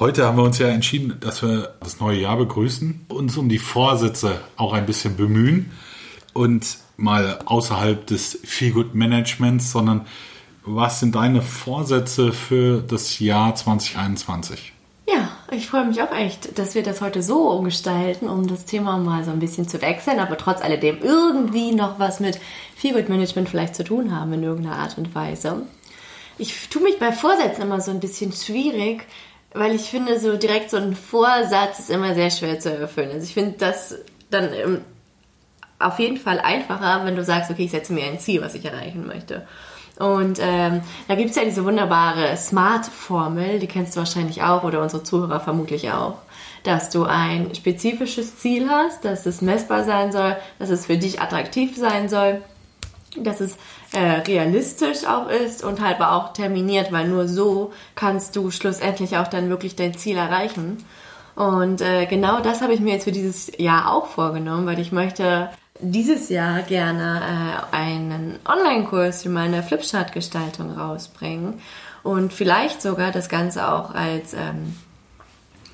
Heute haben wir uns ja entschieden, dass wir das neue Jahr begrüßen, uns um die Vorsätze auch ein bisschen bemühen und mal außerhalb des Feelgood Managements, sondern was sind deine Vorsätze für das Jahr 2021? Ja, ich freue mich auch echt, dass wir das heute so umgestalten, um das Thema mal so ein bisschen zu wechseln, aber trotz alledem irgendwie noch was mit Feelgood Management vielleicht zu tun haben in irgendeiner Art und Weise. Ich tue mich bei Vorsätzen immer so ein bisschen schwierig, weil ich finde, so direkt so ein Vorsatz ist immer sehr schwer zu erfüllen. Also ich finde das dann ähm, auf jeden Fall einfacher, wenn du sagst, okay, ich setze mir ein Ziel, was ich erreichen möchte. Und ähm, da gibt es ja diese wunderbare Smart-Formel, die kennst du wahrscheinlich auch oder unsere Zuhörer vermutlich auch, dass du ein spezifisches Ziel hast, dass es messbar sein soll, dass es für dich attraktiv sein soll, dass es äh, realistisch auch ist und halt aber auch terminiert, weil nur so kannst du schlussendlich auch dann wirklich dein Ziel erreichen. Und äh, genau das habe ich mir jetzt für dieses Jahr auch vorgenommen, weil ich möchte dieses Jahr gerne äh, einen Online-Kurs für meine Flipchart-Gestaltung rausbringen und vielleicht sogar das Ganze auch als ähm,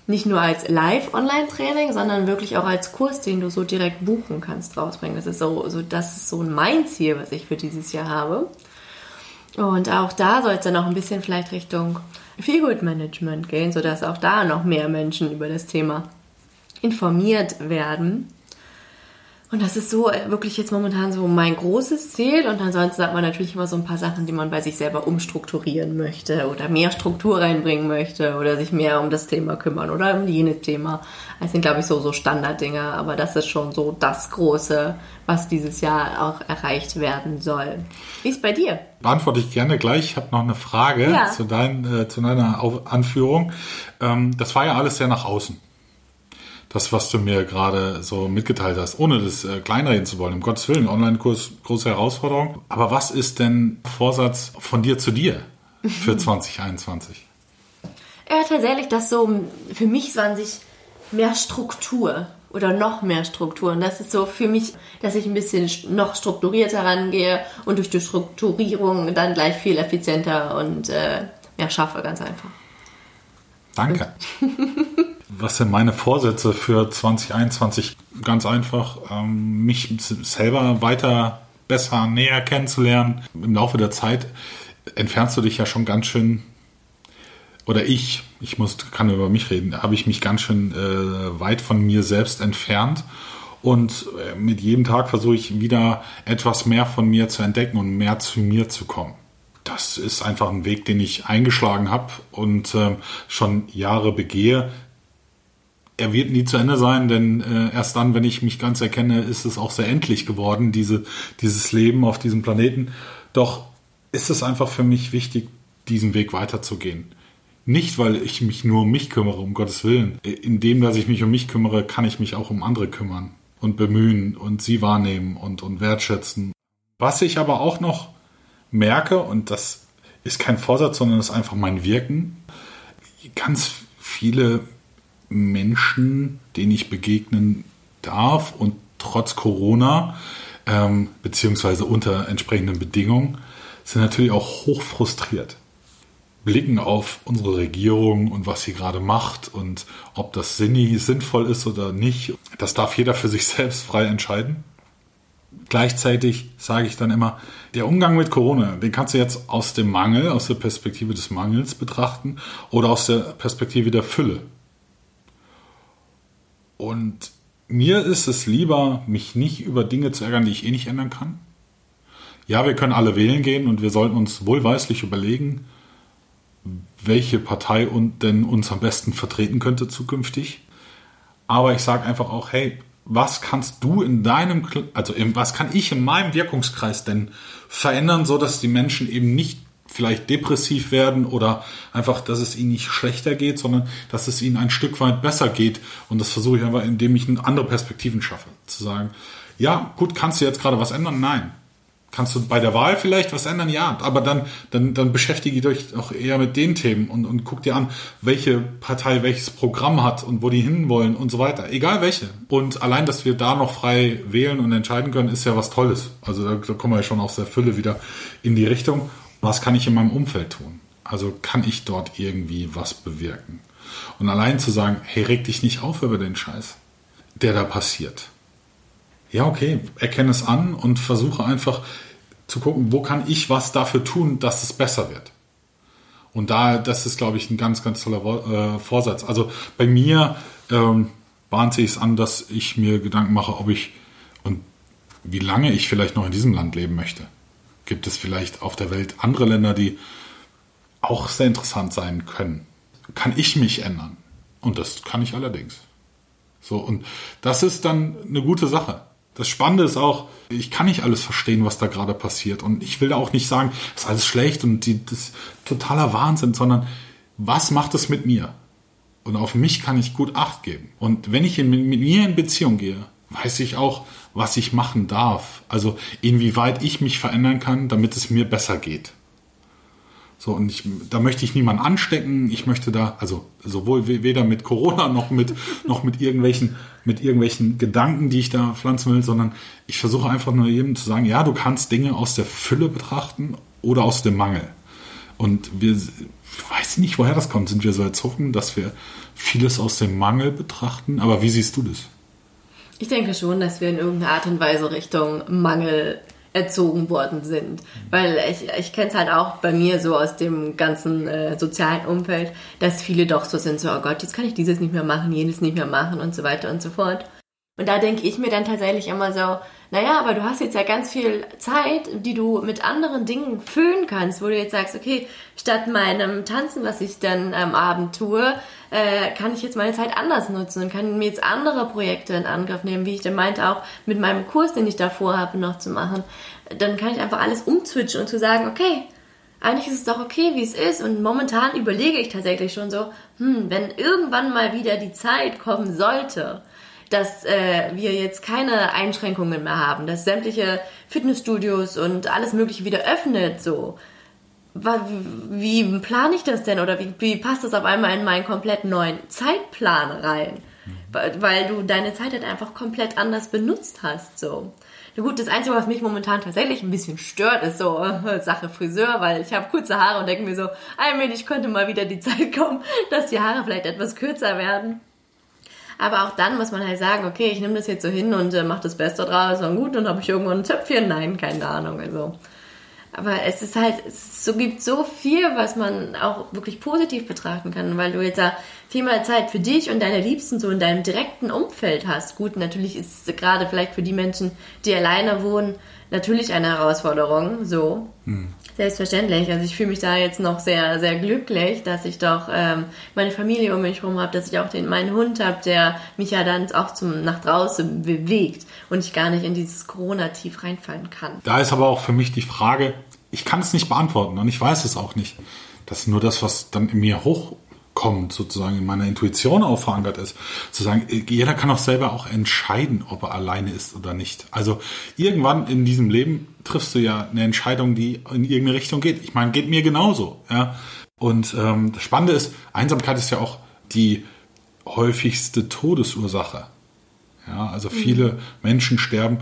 nicht nur als Live-Online-Training, sondern wirklich auch als Kurs, den du so direkt buchen kannst, rausbringen. Das ist so, so das ist so mein Ziel, was ich für dieses Jahr habe. Und auch da soll es dann auch ein bisschen vielleicht Richtung Feelgood Management gehen, sodass auch da noch mehr Menschen über das Thema informiert werden. Und das ist so äh, wirklich jetzt momentan so mein großes Ziel. Und ansonsten hat man natürlich immer so ein paar Sachen, die man bei sich selber umstrukturieren möchte oder mehr Struktur reinbringen möchte oder sich mehr um das Thema kümmern oder um jenes Thema. Das sind, glaube ich, so, so Standarddinger. Aber das ist schon so das Große, was dieses Jahr auch erreicht werden soll. Wie ist bei dir? Beantworte ich gerne gleich. Ich habe noch eine Frage Ja. zu, dein, äh, zu deiner Auf Anführung. Ähm, das war ja alles sehr nach außen. Das, was du mir gerade so mitgeteilt hast, ohne das äh, kleinreden zu wollen. Um Gottes Willen, Online-Kurs, große Herausforderung. Aber was ist denn Vorsatz von dir zu dir für 2021? Ja, tatsächlich, das so für mich so an sich mehr Struktur oder noch mehr Struktur. Und das ist so für mich, dass ich ein bisschen noch strukturierter rangehe und durch die Strukturierung dann gleich viel effizienter und äh, mehr schaffe, ganz einfach. Danke. Was sind meine Vorsätze für 2021? Ganz einfach, ähm, mich selber weiter besser näher kennenzulernen. Im Laufe der Zeit entfernst du dich ja schon ganz schön, oder ich, ich muss, kann über mich reden, habe ich mich ganz schön äh, weit von mir selbst entfernt. Und äh, mit jedem Tag versuche ich wieder etwas mehr von mir zu entdecken und mehr zu mir zu kommen das ist einfach ein Weg, den ich eingeschlagen habe und ähm, schon Jahre begehe. Er wird nie zu Ende sein, denn äh, erst dann, wenn ich mich ganz erkenne, ist es auch sehr endlich geworden, diese, dieses Leben auf diesem Planeten. Doch ist es einfach für mich wichtig, diesen Weg weiterzugehen. Nicht, weil ich mich nur um mich kümmere, um Gottes Willen. Indem, dass ich mich um mich kümmere, kann ich mich auch um andere kümmern und bemühen und sie wahrnehmen und, und wertschätzen. Was ich aber auch noch merke, und das ist kein Vorsatz, sondern ist einfach mein Wirken, ganz viele Menschen, denen ich begegnen darf und trotz Corona, ähm, beziehungsweise unter entsprechenden Bedingungen, sind natürlich auch hoch frustriert. Blicken auf unsere Regierung und was sie gerade macht und ob das sinnvoll ist oder nicht. Das darf jeder für sich selbst frei entscheiden. Gleichzeitig sage ich dann immer, der Umgang mit Corona, den kannst du jetzt aus dem Mangel, aus der Perspektive des Mangels betrachten oder aus der Perspektive der Fülle. Und mir ist es lieber, mich nicht über Dinge zu ärgern, die ich eh nicht ändern kann. Ja, wir können alle wählen gehen und wir sollten uns wohlweislich überlegen, welche Partei und denn uns am besten vertreten könnte zukünftig. Aber ich sage einfach auch, hey, was kannst du in deinem, also was kann ich in meinem Wirkungskreis denn verändern, so dass die Menschen eben nicht vielleicht depressiv werden oder einfach, dass es ihnen nicht schlechter geht, sondern dass es ihnen ein Stück weit besser geht. Und das versuche ich einfach, indem ich andere Perspektiven schaffe. Zu sagen, ja, gut, kannst du jetzt gerade was ändern? Nein. Kannst du bei der Wahl vielleicht was ändern? Ja, aber dann, dann, dann beschäftige dich auch eher mit den Themen und, und guck dir an, welche Partei welches Programm hat und wo die hinwollen und so weiter. Egal welche. Und allein, dass wir da noch frei wählen und entscheiden können, ist ja was Tolles. Also da, da kommen wir ja schon aus der Fülle wieder in die Richtung. Was kann ich in meinem Umfeld tun? Also kann ich dort irgendwie was bewirken? Und allein zu sagen, hey, reg dich nicht auf über den Scheiß, der da passiert ja, okay, erkenne es an und versuche einfach zu gucken, wo kann ich was dafür tun, dass es besser wird. Und da, das ist, glaube ich, ein ganz, ganz toller äh, Vorsatz. Also bei mir ähm, bahnt sich es an, dass ich mir Gedanken mache, ob ich und wie lange ich vielleicht noch in diesem Land leben möchte. Gibt es vielleicht auf der Welt andere Länder, die auch sehr interessant sein können? Kann ich mich ändern? Und das kann ich allerdings. So, und das ist dann eine gute Sache. Das Spannende ist auch, ich kann nicht alles verstehen, was da gerade passiert. Und ich will da auch nicht sagen, das ist alles schlecht und die, das ist totaler Wahnsinn, sondern was macht es mit mir? Und auf mich kann ich gut Acht geben. Und wenn ich in, mit mir in Beziehung gehe, weiß ich auch, was ich machen darf. Also inwieweit ich mich verändern kann, damit es mir besser geht. So, und ich, da möchte ich niemanden anstecken. Ich möchte da, also sowohl weder mit Corona noch mit, noch mit irgendwelchen, mit irgendwelchen Gedanken, die ich da pflanzen will, sondern ich versuche einfach nur jedem zu sagen, ja, du kannst Dinge aus der Fülle betrachten oder aus dem Mangel. Und wir, ich weiß nicht, woher das kommt. Sind wir so erzogen, dass wir vieles aus dem Mangel betrachten? Aber wie siehst du das? Ich denke schon, dass wir in irgendeiner Art und Weise Richtung Mangel erzogen worden sind. Weil ich, ich kenne es halt auch bei mir so aus dem ganzen äh, sozialen Umfeld, dass viele doch so sind, so, oh Gott, jetzt kann ich dieses nicht mehr machen, jenes nicht mehr machen und so weiter und so fort. Und da denke ich mir dann tatsächlich immer so, naja, aber du hast jetzt ja ganz viel Zeit, die du mit anderen Dingen füllen kannst, wo du jetzt sagst, okay, statt meinem Tanzen, was ich dann am Abend tue, äh, kann ich jetzt meine Zeit anders nutzen und kann mir jetzt andere Projekte in Angriff nehmen, wie ich dann meinte, auch mit meinem Kurs, den ich davor habe, noch zu machen. Dann kann ich einfach alles umzwitschen und zu sagen, okay, eigentlich ist es doch okay, wie es ist. Und momentan überlege ich tatsächlich schon so, hm, wenn irgendwann mal wieder die Zeit kommen sollte, dass äh, wir jetzt keine Einschränkungen mehr haben, dass sämtliche Fitnessstudios und alles Mögliche wieder öffnet, so. Wie plane ich das denn oder wie, wie passt das auf einmal in meinen komplett neuen Zeitplan rein? Weil du deine Zeit halt einfach komplett anders benutzt hast, so. Na gut, das Einzige, was mich momentan tatsächlich ein bisschen stört, ist so äh, Sache Friseur, weil ich habe kurze Haare und denke mir so, ich könnte mal wieder die Zeit kommen, dass die Haare vielleicht etwas kürzer werden. Aber auch dann muss man halt sagen, okay, ich nehme das jetzt so hin und äh, mache das Beste draus und gut, dann habe ich irgendwann ein Zöpfchen. Nein, keine Ahnung. Also. Aber es ist halt, es so, gibt so viel, was man auch wirklich positiv betrachten kann, weil du jetzt da viel mehr Zeit für dich und deine Liebsten so in deinem direkten Umfeld hast. Gut, natürlich ist es gerade vielleicht für die Menschen, die alleine wohnen, natürlich eine Herausforderung, so. Hm. Selbstverständlich. Also ich fühle mich da jetzt noch sehr, sehr glücklich, dass ich doch ähm, meine Familie um mich herum habe, dass ich auch den, meinen Hund habe, der mich ja dann auch zum nach draußen bewegt und ich gar nicht in dieses Corona-Tief reinfallen kann. Da ist aber auch für mich die Frage, ich kann es nicht beantworten und ich weiß es auch nicht. Das ist nur das, was dann in mir hoch kommt, sozusagen in meiner Intuition auch verankert ist, zu sagen, jeder kann auch selber auch entscheiden, ob er alleine ist oder nicht. Also irgendwann in diesem Leben triffst du ja eine Entscheidung, die in irgendeine Richtung geht. Ich meine, geht mir genauso. Ja? Und ähm, das Spannende ist, Einsamkeit ist ja auch die häufigste Todesursache. Ja, also viele mhm. Menschen sterben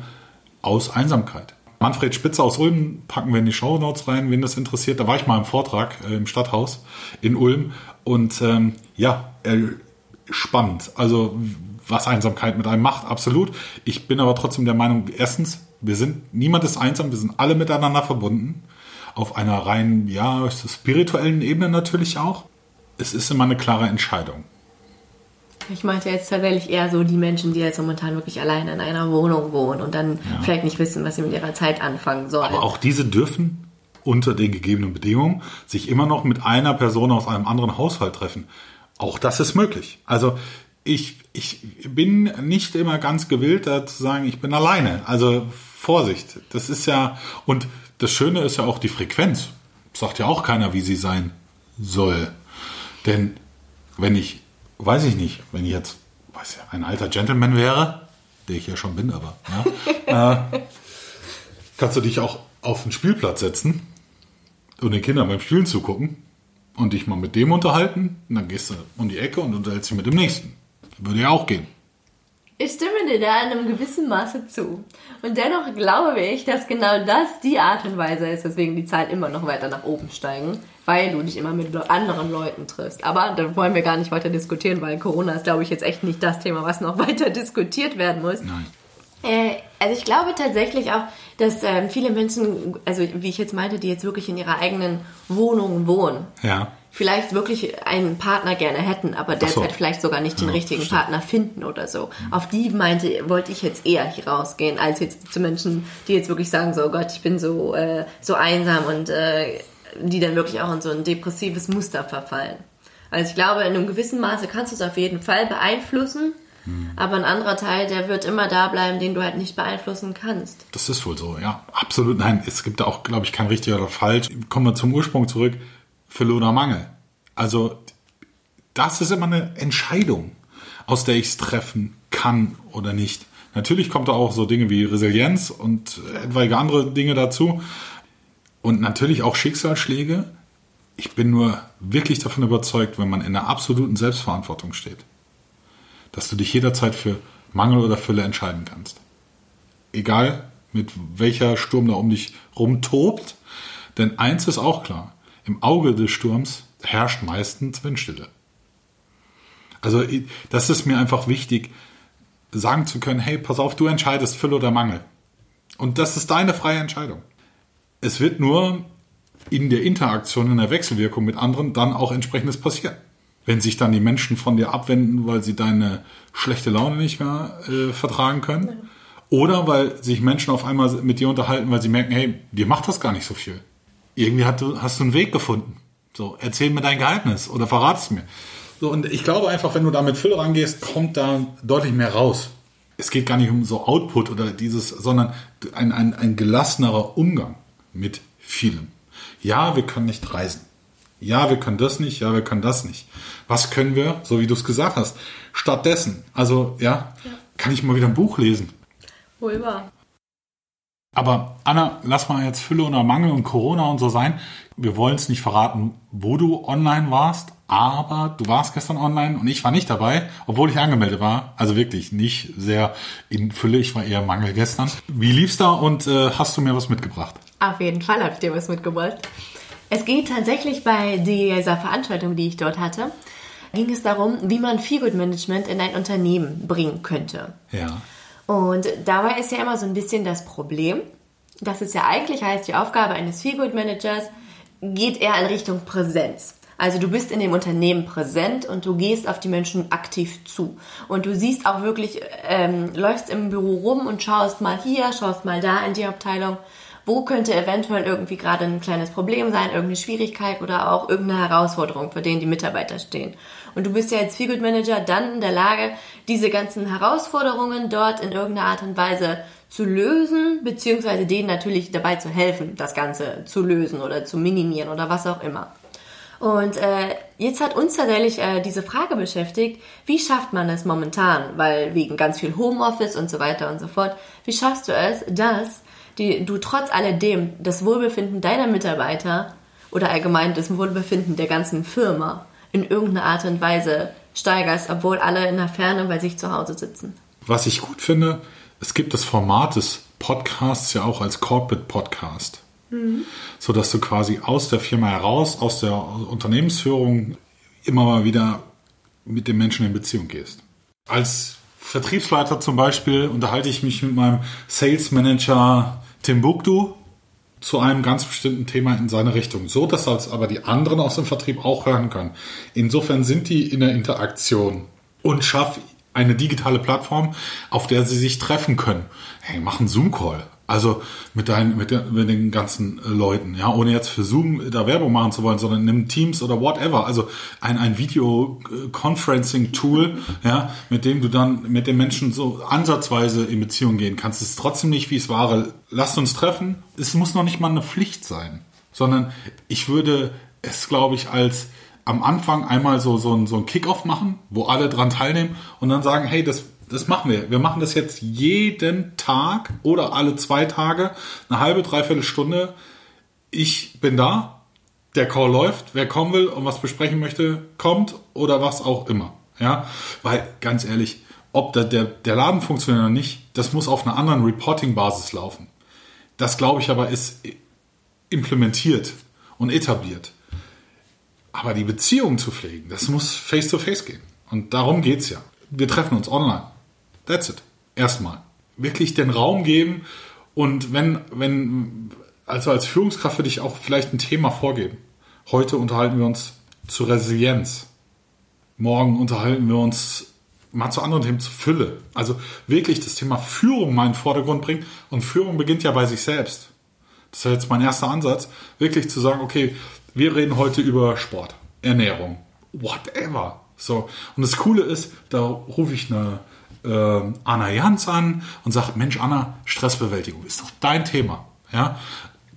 aus Einsamkeit. Manfred Spitzer aus Ulm packen wir in die Show Notes rein, wen das interessiert. Da war ich mal im Vortrag äh, im Stadthaus in Ulm und ähm, ja, äh, spannend. Also was Einsamkeit mit einem macht, absolut. Ich bin aber trotzdem der Meinung, erstens, wir sind, niemand ist einsam, wir sind alle miteinander verbunden. Auf einer rein, ja, spirituellen Ebene natürlich auch. Es ist immer eine klare Entscheidung. Ich meinte jetzt tatsächlich eher so die Menschen, die jetzt momentan wirklich alleine in einer Wohnung wohnen und dann ja. vielleicht nicht wissen, was sie mit ihrer Zeit anfangen sollen. Aber auch diese dürfen unter den gegebenen Bedingungen sich immer noch mit einer Person aus einem anderen Haushalt treffen. Auch das ist möglich. Also ich, ich bin nicht immer ganz gewillt, da zu sagen, ich bin alleine. Also Vorsicht. Das ist ja, und das Schöne ist ja auch die Frequenz. sagt ja auch keiner, wie sie sein soll. Denn wenn ich, weiß ich nicht, wenn ich jetzt, weiß ja, ein alter Gentleman wäre, der ich ja schon bin, aber, ja, äh, kannst du dich auch auf den Spielplatz setzen und den Kindern beim Spielen zugucken und dich mal mit dem unterhalten. Und dann gehst du um die Ecke und unterhältst dich mit dem nächsten. Würde ja auch gehen. Ich stimme dir da in einem gewissen Maße zu. Und dennoch glaube ich, dass genau das die Art und Weise ist, weswegen die Zahlen immer noch weiter nach oben steigen, weil du dich immer mit anderen Leuten triffst. Aber da wollen wir gar nicht weiter diskutieren, weil Corona ist, glaube ich, jetzt echt nicht das Thema, was noch weiter diskutiert werden muss. Nein. Äh, also ich glaube tatsächlich auch, dass ähm, viele Menschen, also wie ich jetzt meinte, die jetzt wirklich in ihrer eigenen Wohnung wohnen, Ja. Vielleicht wirklich einen Partner gerne hätten, aber derzeit so. vielleicht sogar nicht den Ja, richtigen verstehe. Partner finden oder so. Auf die meinte, wollte ich jetzt eher hier rausgehen, als jetzt zu Menschen, die jetzt wirklich sagen, so oh Gott, ich bin so, äh, so einsam und äh, die dann wirklich auch in so ein depressives Muster verfallen. Also ich glaube, in einem gewissen Maße kannst du es auf jeden Fall beeinflussen, aber ein anderer Teil, der wird immer da bleiben, den du halt nicht beeinflussen kannst. Das ist wohl so, ja. Absolut. Nein, es gibt da auch, glaube ich, kein richtig oder falsch. Kommen wir zum Ursprung zurück. Fülle oder Mangel. Also, das ist immer eine Entscheidung, aus der ich es treffen kann oder nicht. Natürlich kommt da auch so Dinge wie Resilienz und etwaige andere Dinge dazu. Und natürlich auch Schicksalsschläge. Ich bin nur wirklich davon überzeugt, wenn man in einer absoluten Selbstverantwortung steht, dass du dich jederzeit für Mangel oder Fülle entscheiden kannst. Egal mit welcher Sturm da um dich rumtobt. Denn eins ist auch klar, im Auge des Sturms herrscht meistens Windstille. Also das ist mir einfach wichtig, sagen zu können, hey, pass auf, du entscheidest Fülle oder Mangel. Und das ist deine freie Entscheidung. Es wird nur in der Interaktion, in der Wechselwirkung mit anderen dann auch entsprechendes passieren. Wenn sich dann die Menschen von dir abwenden, weil sie deine schlechte Laune nicht mehr äh, vertragen können. Oder weil sich Menschen auf einmal mit dir unterhalten, weil sie merken, hey, dir macht das gar nicht so viel. Irgendwie hast du, hast du einen Weg gefunden. So, erzähl mir dein Geheimnis oder verrat es mir. So, und ich glaube einfach, wenn du da mit Fülle rangehst, kommt da deutlich mehr raus. Es geht gar nicht um so Output oder dieses, sondern ein, ein, ein gelassenerer Umgang mit vielem. Ja, wir können nicht reisen. Ja, wir können das nicht. Ja, wir können das nicht. Was können wir, so wie du es gesagt hast, stattdessen? Also, ja, kann ich mal wieder ein Buch lesen. Wohl wahr. Aber Anna, lass mal jetzt Fülle oder Mangel und Corona und so sein. Wir wollen es nicht verraten, wo du online warst, aber du warst gestern online und ich war nicht dabei, obwohl ich angemeldet war. Also wirklich nicht sehr in Fülle, ich war eher Mangel gestern. Wie lief's da und äh, hast du mir was mitgebracht? Auf jeden Fall habe ich dir was mitgebracht. Es geht tatsächlich bei dieser Veranstaltung, die ich dort hatte, ging es darum, wie man Feelgood Management in ein Unternehmen bringen könnte. Ja. Und dabei ist ja immer so ein bisschen das Problem, dass es ja eigentlich heißt, die Aufgabe eines Feelgood Managers geht eher in Richtung Präsenz. Also du bist in dem Unternehmen präsent und du gehst auf die Menschen aktiv zu. Und du siehst auch wirklich, ähm, läufst im Büro rum und schaust mal hier, schaust mal da in die Abteilung. Wo könnte eventuell irgendwie gerade ein kleines Problem sein, irgendeine Schwierigkeit oder auch irgendeine Herausforderung, vor denen die Mitarbeiter stehen. Und du bist ja als Feelgood Manager dann in der Lage, diese ganzen Herausforderungen dort in irgendeiner Art und Weise zu lösen, beziehungsweise denen natürlich dabei zu helfen, das Ganze zu lösen oder zu minimieren oder was auch immer. Und äh, jetzt hat uns tatsächlich äh, diese Frage beschäftigt, wie schafft man es momentan, weil wegen ganz viel Homeoffice und so weiter und so fort, wie schaffst du es, dass die, du trotz alledem das Wohlbefinden deiner Mitarbeiter oder allgemein das Wohlbefinden der ganzen Firma in irgendeiner Art und Weise steigerst, obwohl alle in der Ferne bei sich zu Hause sitzen. Was ich gut finde, es gibt das Format des Podcasts ja auch als Corporate Podcast. So dass du quasi aus der Firma heraus, aus der Unternehmensführung immer mal wieder mit den Menschen in Beziehung gehst. Als Vertriebsleiter zum Beispiel unterhalte ich mich mit meinem Sales Manager Timbuktu zu einem ganz bestimmten Thema in seine Richtung, so dass als aber die anderen aus dem Vertrieb auch hören können. Insofern sind die in der Interaktion und schaff eine digitale Plattform, auf der sie sich treffen können. Hey, mach einen Zoom-Call. Also mit, deinen, mit, der, mit den ganzen äh, Leuten, ja, ohne jetzt für Zoom da Werbung machen zu wollen, sondern nimm Teams oder whatever. Also ein, ein Video-Conferencing-Tool, ja, mit dem du dann mit den Menschen so ansatzweise in Beziehung gehen kannst. Es ist trotzdem nicht, wie es war. Lasst uns treffen. Es muss noch nicht mal eine Pflicht sein. sondern ich würde es, glaube ich, als am Anfang einmal so, so ein, so ein Kickoff machen, wo alle dran teilnehmen und dann sagen, hey, das, das machen wir. Wir machen das jetzt jeden Tag oder alle zwei Tage, eine halbe, dreiviertel Stunde. Ich bin da, der Call läuft, wer kommen will und was besprechen möchte, kommt oder was auch immer. Ja, weil ganz ehrlich, ob der, der, der Laden funktioniert oder nicht, das muss auf einer anderen Reporting-Basis laufen. Das glaube ich aber ist implementiert und etabliert. Aber die Beziehung zu pflegen, das muss face to face gehen. Und darum geht es ja. Wir treffen uns online. That's it. Erstmal. Wirklich den Raum geben und wenn, wenn, also als Führungskraft würde ich auch vielleicht ein Thema vorgeben. Heute unterhalten wir uns zu Resilienz. Morgen unterhalten wir uns mal zu anderen Themen, zu Fülle. Also wirklich das Thema Führung mal in den Vordergrund bringen. Und Führung beginnt ja bei sich selbst. Das ist jetzt mein erster Ansatz, wirklich zu sagen, okay, wir reden heute über Sport, Ernährung, whatever. So. Und das Coole ist, da rufe ich eine äh, Anna Jans an und sage, Mensch, Anna, Stressbewältigung ist doch dein Thema. Ja?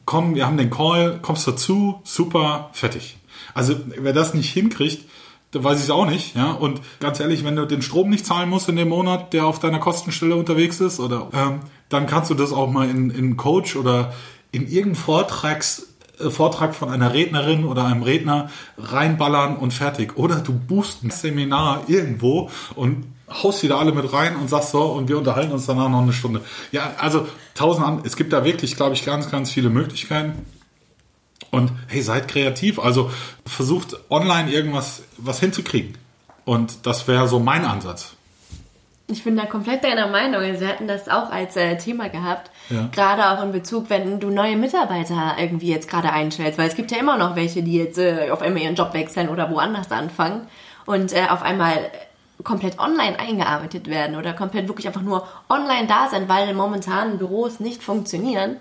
Komm, wir haben den Call, kommst dazu, super, fertig. Also wer das nicht hinkriegt, da weiß ich es auch nicht. Ja? Und ganz ehrlich, wenn du den Strom nicht zahlen musst in dem Monat, der auf deiner Kostenstelle unterwegs ist, oder ähm, dann kannst du das auch mal in, in Coach oder in irgendeinen Vortrags äh, Vortrag von einer Rednerin oder einem Redner reinballern und fertig. Oder du buchst ein Seminar irgendwo und haust die da alle mit rein und sagst so und wir unterhalten uns danach noch eine Stunde. Ja, also tausend an, es gibt da wirklich, glaube ich, ganz, ganz viele Möglichkeiten. Und hey, seid kreativ. Also versucht online irgendwas was hinzukriegen. Und das wäre so mein Ansatz. Ich bin da komplett deiner Meinung. Also wir hatten das auch als äh, Thema gehabt. Ja. Gerade auch in Bezug, wenn du neue Mitarbeiter irgendwie jetzt gerade einstellst. Weil es gibt ja immer noch welche, die jetzt äh, auf einmal ihren Job wechseln oder woanders anfangen und äh, auf einmal komplett online eingearbeitet werden oder komplett wirklich einfach nur online da sind, weil momentan Büros nicht funktionieren.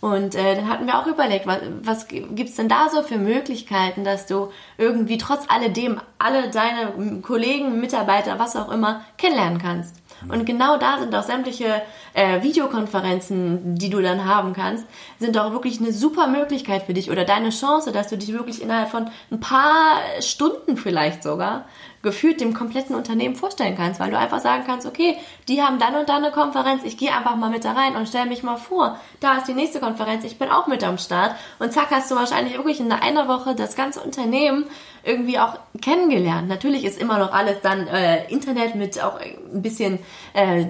Und äh, dann hatten wir auch überlegt, was, was gibt's denn da so für Möglichkeiten, dass du irgendwie trotz alledem alle deine Kollegen, Mitarbeiter, was auch immer kennenlernen kannst. Und genau da sind auch sämtliche äh, Videokonferenzen, die du dann haben kannst, sind auch wirklich eine super Möglichkeit für dich oder deine Chance, dass du dich wirklich innerhalb von ein paar Stunden vielleicht sogar gefühlt dem kompletten Unternehmen vorstellen kannst, weil du einfach sagen kannst, okay, die haben dann und dann eine Konferenz, ich gehe einfach mal mit da rein und stelle mich mal vor. Da ist die nächste Konferenz, ich bin auch mit am Start und zack hast du wahrscheinlich wirklich in einer Woche das ganze Unternehmen irgendwie auch kennengelernt. Natürlich ist immer noch alles dann äh, Internet mit auch ein bisschen äh,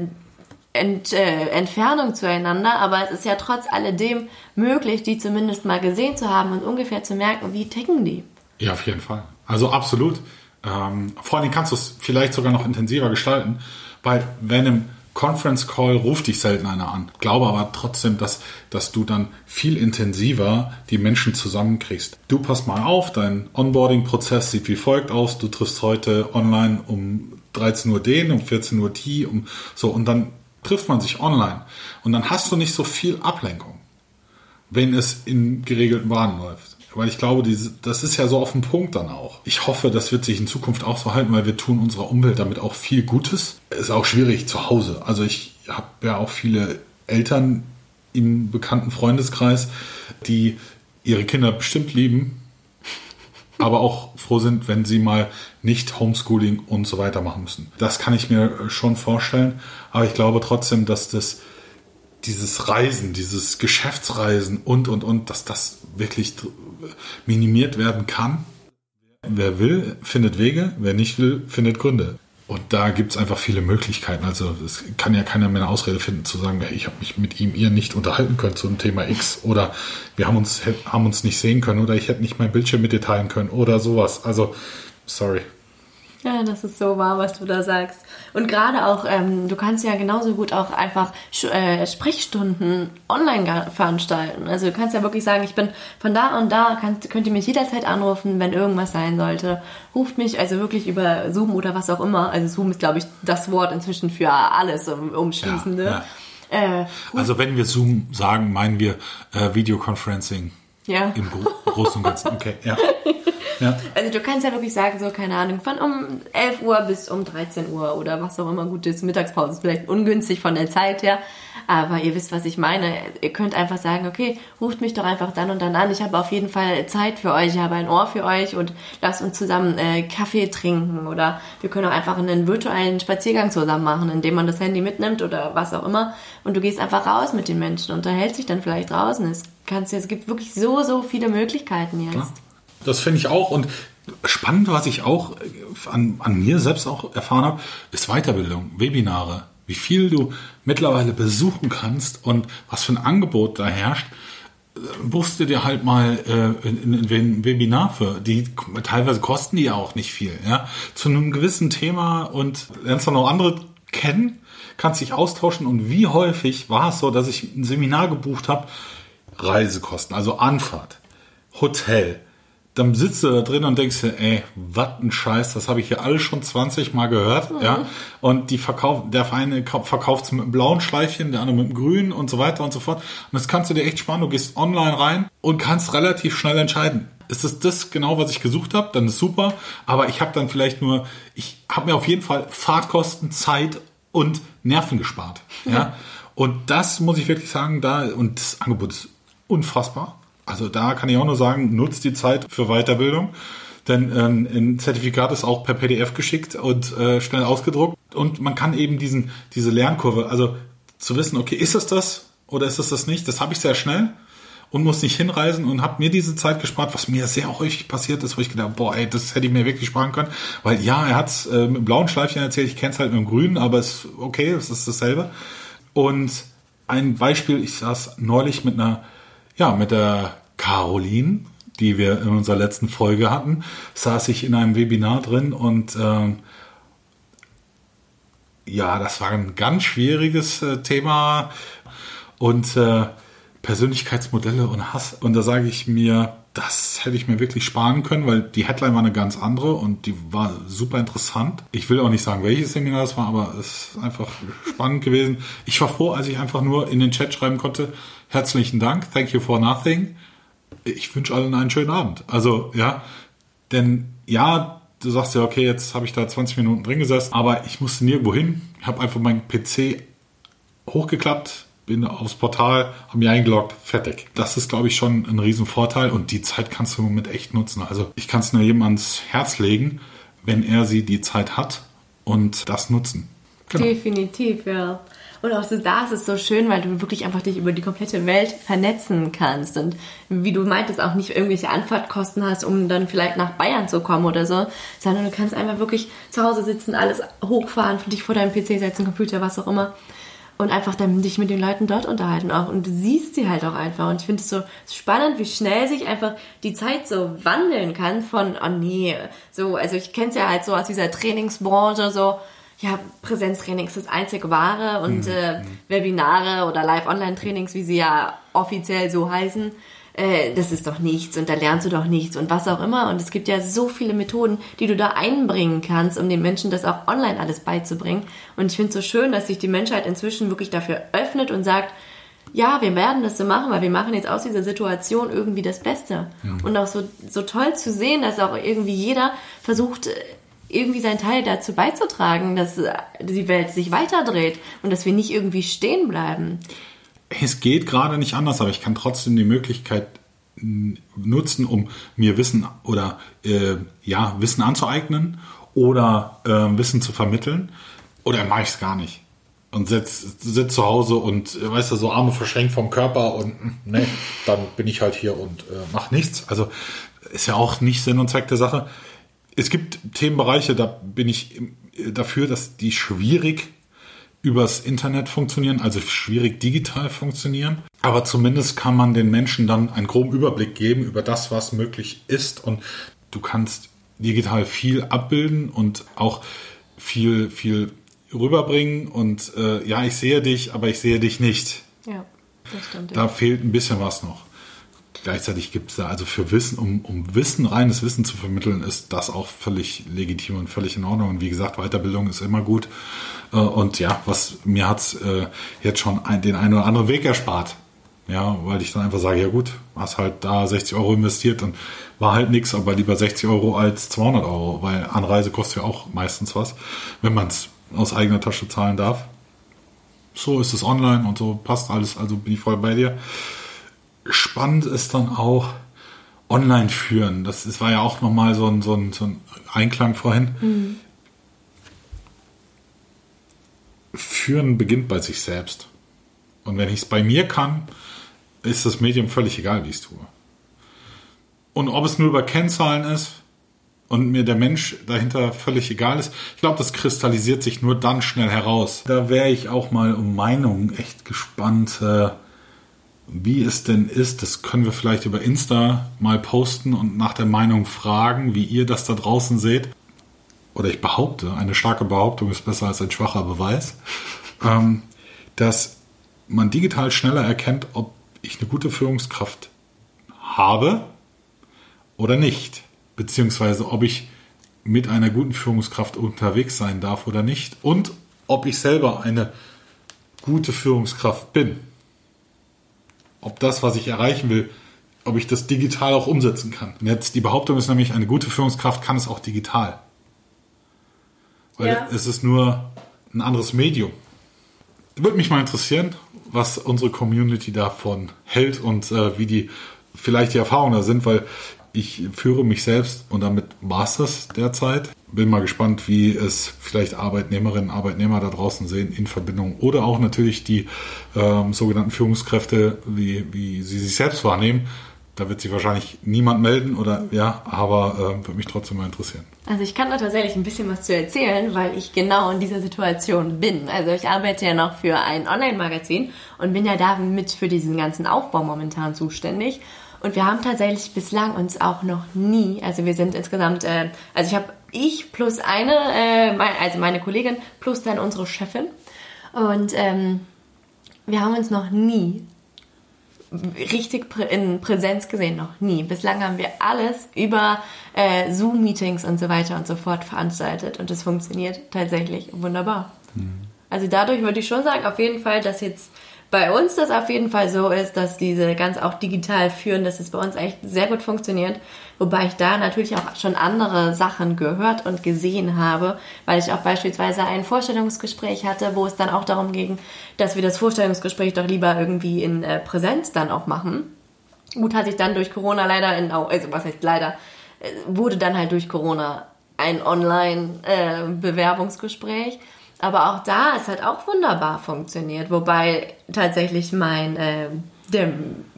Ent, äh, Entfernung zueinander, aber es ist ja trotz alledem möglich, die zumindest mal gesehen zu haben und ungefähr zu merken, wie ticken die. Ja, auf jeden Fall. Also absolut. Ähm, vor allem kannst du es vielleicht sogar noch intensiver gestalten, weil wenn im Conference Call ruft dich selten einer an. Glaube aber trotzdem, dass, dass du dann viel intensiver die Menschen zusammenkriegst. Du pass mal auf, dein Onboarding-Prozess sieht wie folgt aus. Du triffst heute online um 13 Uhr den, um 14 Uhr die, um so und dann trifft man sich online und dann hast du nicht so viel Ablenkung, wenn es in geregelten Bahnen läuft. Weil ich glaube, diese, das ist ja so auf den Punkt dann auch. Ich hoffe, das wird sich in Zukunft auch so halten, weil wir tun unserer Umwelt damit auch viel Gutes. Ist auch schwierig zu Hause. Also ich habe ja auch viele Eltern im bekannten Freundeskreis, die ihre Kinder bestimmt lieben, aber auch froh sind, wenn sie mal nicht Homeschooling und so weiter machen müssen. Das kann ich mir schon vorstellen, aber ich glaube trotzdem, dass das dieses Reisen, dieses Geschäftsreisen und und und, dass das wirklich minimiert werden kann. Wer will, findet Wege, wer nicht will, findet Gründe. Und da gibt es einfach viele Möglichkeiten. Also es kann ja keiner mehr eine Ausrede finden zu sagen, ich habe mich mit ihm, ihr nicht unterhalten können zu einem Thema X oder wir haben uns, haben uns nicht sehen können oder ich hätte nicht mein Bildschirm mit dir teilen können oder sowas. Also, sorry. Ja, das ist so wahr, was du da sagst. Und gerade auch, ähm, du kannst ja genauso gut auch einfach äh, Sprechstunden online veranstalten. Also du kannst ja wirklich sagen, ich bin von da und da, könnt, könnt ihr mich jederzeit anrufen, wenn irgendwas sein sollte. Ruft mich also wirklich über Zoom oder was auch immer. Also Zoom ist, glaube ich, das Wort inzwischen für alles um, umschließende. Ja, ja. Äh, also wenn wir Zoom sagen, meinen wir äh, Videoconferencing. Ja. Im Großen und Ganzen. Okay, ja. Ja. Also du kannst ja wirklich sagen, so, keine Ahnung, von um 11 Uhr bis um 13 Uhr oder was auch immer gut ist. Mittagspause ist vielleicht ungünstig von der Zeit her. Aber ihr wisst, was ich meine. Ihr könnt einfach sagen, okay, ruft mich doch einfach dann und dann an. Ich habe auf jeden Fall Zeit für euch, ich habe ein Ohr für euch und lasst uns zusammen äh, Kaffee trinken. Oder wir können auch einfach einen virtuellen Spaziergang zusammen machen, indem man das Handy mitnimmt oder was auch immer. Und du gehst einfach raus mit den Menschen und unterhältst dich dann vielleicht draußen. Es, kannst, es gibt wirklich so, so viele Möglichkeiten jetzt. Klar. Das finde ich auch. Und spannend, was ich auch an, an mir selbst auch erfahren habe, ist Weiterbildung, Webinare. Wie viel du mittlerweile besuchen kannst und was für ein Angebot da herrscht, buchst du dir halt mal äh, ein Webinar für. Die teilweise kosten die ja auch nicht viel, ja. Zu einem gewissen Thema und lernst dann noch andere kennen, kannst dich austauschen und wie häufig war es so, dass ich ein Seminar gebucht habe, Reisekosten, also Anfahrt, Hotel, dann sitzt du da drin und denkst dir, ey, was ein Scheiß, das habe ich hier alles schon 20 Mal gehört, mhm. ja. Und die verkauft, der eine verkauft es mit einem blauen Schleifchen, der andere mit einem grünen und so weiter und so fort. Und das kannst du dir echt sparen. Du gehst online rein und kannst relativ schnell entscheiden. Ist es das genau, was ich gesucht habe? Dann ist super. Aber ich habe dann vielleicht nur, ich habe mir auf jeden Fall Fahrtkosten, Zeit und Nerven gespart, ja. Und das muss ich wirklich sagen, da, und das Angebot ist unfassbar. Also da kann ich auch nur sagen, nutzt die Zeit für Weiterbildung. Denn ähm, ein Zertifikat ist auch per PDF geschickt und äh, schnell ausgedruckt. Und man kann eben diesen, diese Lernkurve, also zu wissen, okay, ist es das oder ist es das nicht, das habe ich sehr schnell und muss nicht hinreisen und habe mir diese Zeit gespart, was mir sehr häufig passiert ist, wo ich gedacht boah, ey, das hätte ich mir wirklich sparen können. Weil ja, er hat äh, mit blauen Schleifchen erzählt, ich kenne es halt mit dem grünen, aber es ist okay, es ist dasselbe. Und ein Beispiel, ich saß neulich mit einer ja, mit der Caroline, die wir in unserer letzten Folge hatten, saß ich in einem Webinar drin und äh, ja, das war ein ganz schwieriges äh, Thema und äh, Persönlichkeitsmodelle und Hass. Und da sage ich mir, das hätte ich mir wirklich sparen können, weil die Headline war eine ganz andere und die war super interessant. Ich will auch nicht sagen, welches Seminar das war, aber es ist einfach spannend gewesen. Ich war froh, als ich einfach nur in den Chat schreiben konnte, herzlichen Dank, thank you for nothing. Ich wünsche allen einen schönen Abend. Also, ja, denn ja, du sagst ja, okay, jetzt habe ich da 20 Minuten drin gesessen, aber ich musste nirgendwo hin. Ich habe einfach meinen PC hochgeklappt, bin aufs Portal, habe mich eingeloggt, fertig. Das ist, glaube ich, schon ein Riesenvorteil und die Zeit kannst du mit echt nutzen. Also ich kann es nur jedem ans Herz legen, wenn er sie die Zeit hat und das nutzen. Genau. Definitiv, ja. Und auch so, da ist es so schön, weil du wirklich einfach dich über die komplette Welt vernetzen kannst. Und wie du meintest, auch nicht irgendwelche Anfahrtkosten hast, um dann vielleicht nach Bayern zu kommen oder so, sondern du kannst einfach wirklich zu Hause sitzen, alles hochfahren, dich vor deinem PC setzen, Computer, was auch immer. Und einfach dann dich mit den Leuten dort unterhalten auch. Und du siehst sie halt auch einfach. Und ich finde es so spannend, wie schnell sich einfach die Zeit so wandeln kann von, oh nee, so, also ich kenne es ja halt so aus dieser Trainingsbranche, so, ja, Präsenztraining ist das einzige wahre und mhm. äh, Webinare oder Live-Online-Trainings, wie sie ja offiziell so heißen, äh, das ist doch nichts und da lernst du doch nichts und was auch immer. Und es gibt ja so viele Methoden, die du da einbringen kannst, um den Menschen das auch online alles beizubringen. Und ich finde es so schön, dass sich die Menschheit inzwischen wirklich dafür öffnet und sagt, ja, wir werden das so machen, weil wir machen jetzt aus dieser Situation irgendwie das Beste. Ja. Und auch so, so toll zu sehen, dass auch irgendwie jeder versucht, irgendwie seinen Teil dazu beizutragen, dass die Welt sich weiterdreht und dass wir nicht irgendwie stehen bleiben. Es geht gerade nicht anders, aber ich kann trotzdem die Möglichkeit nutzen, um mir Wissen oder äh, ja Wissen anzueignen oder äh, Wissen zu vermitteln. Oder mache ich es gar nicht und sitze sitz zu Hause und äh, weißt du so Arme verschränkt vom Körper und ne, dann bin ich halt hier und äh, mache nichts. Also ist ja auch nicht Sinn und Zweck der Sache es gibt Themenbereiche, da bin ich dafür, dass die schwierig übers Internet funktionieren, also schwierig digital funktionieren. Aber zumindest kann man den Menschen dann einen groben Überblick geben über das, was möglich ist. Und du kannst digital viel abbilden und auch viel, viel rüberbringen. Und äh, ja, ich sehe dich, aber ich sehe dich nicht. Ja, das stimmt. Da fehlt ein bisschen was noch. Gleichzeitig gibt es da also für Wissen, um, um Wissen, reines Wissen zu vermitteln, ist das auch völlig legitim und völlig in Ordnung. Und wie gesagt, Weiterbildung ist immer gut. Äh, und ja, was mir hat äh, jetzt schon den einen oder anderen Weg erspart. Ja, weil ich dann einfach sage, ja gut, hast halt da 60 Euro investiert und war halt nichts, aber lieber 60 Euro als 200 Euro, weil Anreise kostet ja auch meistens was, wenn man es aus eigener Tasche zahlen darf. so ist es online und so passt alles, also bin ich voll bei dir. Spannend ist dann auch online führen. Das, das war ja auch nochmal so ein, so, ein, so ein Einklang vorhin. Mhm. Führen beginnt bei sich selbst. Und wenn ich es bei mir kann, ist das Medium völlig egal, wie ich es tue. Und ob es nur über Kennzahlen ist und mir der Mensch dahinter völlig egal ist, ich glaube, das kristallisiert sich nur dann schnell heraus. Da wäre ich auch mal um Meinung echt gespannt, äh, wie es denn ist. Das können wir vielleicht über Insta mal posten und nach der Meinung fragen, wie ihr das da draußen seht. Oder ich behaupte, eine starke Behauptung ist besser als ein schwacher Beweis, ähm, dass man digital schneller erkennt, ob ich eine gute Führungskraft habe oder nicht. Beziehungsweise ob ich mit einer guten Führungskraft unterwegs sein darf oder nicht. Und ob ich selber eine gute Führungskraft bin. Ob das, was ich erreichen will, ob ich das digital auch umsetzen kann. Und jetzt die Behauptung ist nämlich, eine gute Führungskraft kann es auch digital. Weil ja. es ist nur ein anderes Medium. Würde mich mal interessieren, was unsere Community davon hält und äh, wie die vielleicht die Erfahrungen da sind, weil ich führe mich selbst und damit war es das derzeit. Bin mal gespannt, wie es vielleicht Arbeitnehmerinnen und Arbeitnehmer da draußen sehen in Verbindung oder auch natürlich die ähm, sogenannten Führungskräfte, wie, wie sie sich selbst wahrnehmen. Da wird sich wahrscheinlich niemand melden oder ja, aber äh, würde mich trotzdem mal interessieren. Also ich kann da tatsächlich ein bisschen was zu erzählen, weil ich genau in dieser Situation bin. Also ich arbeite ja noch für ein Online-Magazin und bin ja damit für diesen ganzen Aufbau momentan zuständig. Und wir haben tatsächlich bislang uns auch noch nie, also wir sind insgesamt, äh, also ich habe ich plus eine, äh, mein, also meine Kollegin plus dann unsere Chefin. Und ähm, wir haben uns noch nie richtig in Präsenz gesehen, noch nie. Bislang haben wir alles über äh, Zoom-Meetings und so weiter und so fort veranstaltet und es funktioniert tatsächlich wunderbar. Mhm. Also dadurch würde ich schon sagen, auf jeden Fall, dass jetzt bei uns das auf jeden Fall so ist, dass diese ganz auch digital führen, dass es bei uns echt sehr gut funktioniert. Wobei ich da natürlich auch schon andere Sachen gehört und gesehen habe, weil ich auch beispielsweise ein Vorstellungsgespräch hatte, wo es dann auch darum ging, dass wir das Vorstellungsgespräch doch lieber irgendwie in äh, Präsenz dann auch machen. Gut, hat sich dann durch Corona leider in, also was heißt leider, äh, wurde dann halt durch Corona ein Online-Bewerbungsgespräch. Äh, aber auch da ist halt auch wunderbar funktioniert, wobei tatsächlich mein, äh, der,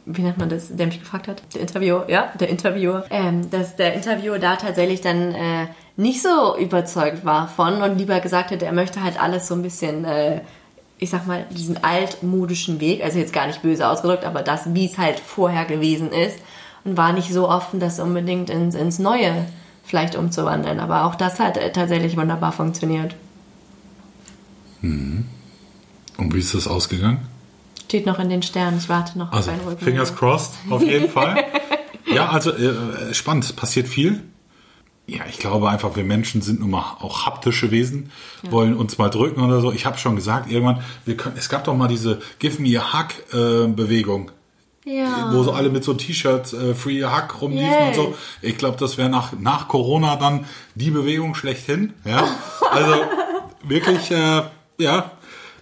wie nennt man das, der mich gefragt hat, der Interviewer, ja, der Interviewer, ähm, dass der Interviewer da tatsächlich dann äh, nicht so überzeugt war von und lieber gesagt hätte, er möchte halt alles so ein bisschen, äh, ich sag mal, diesen altmodischen Weg, also jetzt gar nicht böse ausgedrückt, aber das, wie es halt vorher gewesen ist und war nicht so offen, das unbedingt ins, ins Neue vielleicht umzuwandeln. Aber auch das hat äh, tatsächlich wunderbar funktioniert. Mhm. Und wie ist das ausgegangen? Steht noch in den Sternen. Ich warte noch also, auf einen Rücken. Fingers crossed, auf jeden Fall. Ja, also äh, spannend. Passiert viel. Ja, ich glaube einfach, wir Menschen sind nun mal auch haptische Wesen, ja. wollen uns mal drücken oder so. Ich habe schon gesagt, irgendwann, wir können, es gab doch mal diese Give Me a Hug äh, Bewegung. Ja. Wo so alle mit so T-Shirts äh, Free a Hug rumliefen Yay. und so. Ich glaube, das wäre nach, nach Corona dann die Bewegung schlechthin. Ja, also wirklich, äh, ja,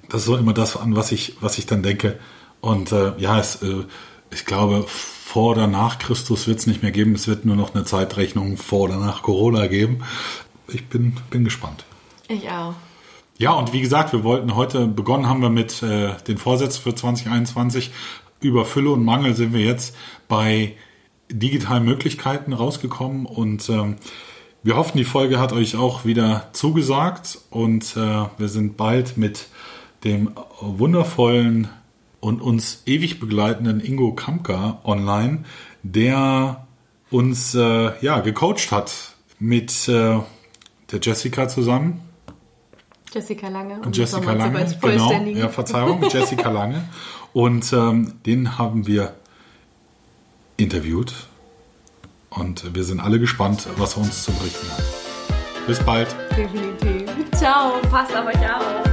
das ist so immer das, an was ich, was ich dann denke. Und äh, ja, es, äh, ich glaube, vor oder nach Christus wird es nicht mehr geben. Es wird nur noch eine Zeitrechnung vor oder nach Corona geben. Ich bin, bin gespannt. Ich auch. Ja, und wie gesagt, wir wollten heute, begonnen haben wir mit äh, den Vorsätzen für 2021. Über Fülle und Mangel sind wir jetzt bei digitalen Möglichkeiten rausgekommen und ähm, wir hoffen, die Folge hat euch auch wieder zugesagt und äh, wir sind bald mit dem wundervollen und uns ewig begleitenden Ingo Kamka online, der uns äh, ja gecoacht hat mit äh, der Jessica zusammen. Jessica Lange. Und Jessica Lange, genau. Ja, Verzeihung, Jessica Lange. Und ähm, den haben wir interviewt und wir sind alle gespannt, was er uns zu berichten hat. Bis bald. Definitiv. Ciao, passt auf euch auf.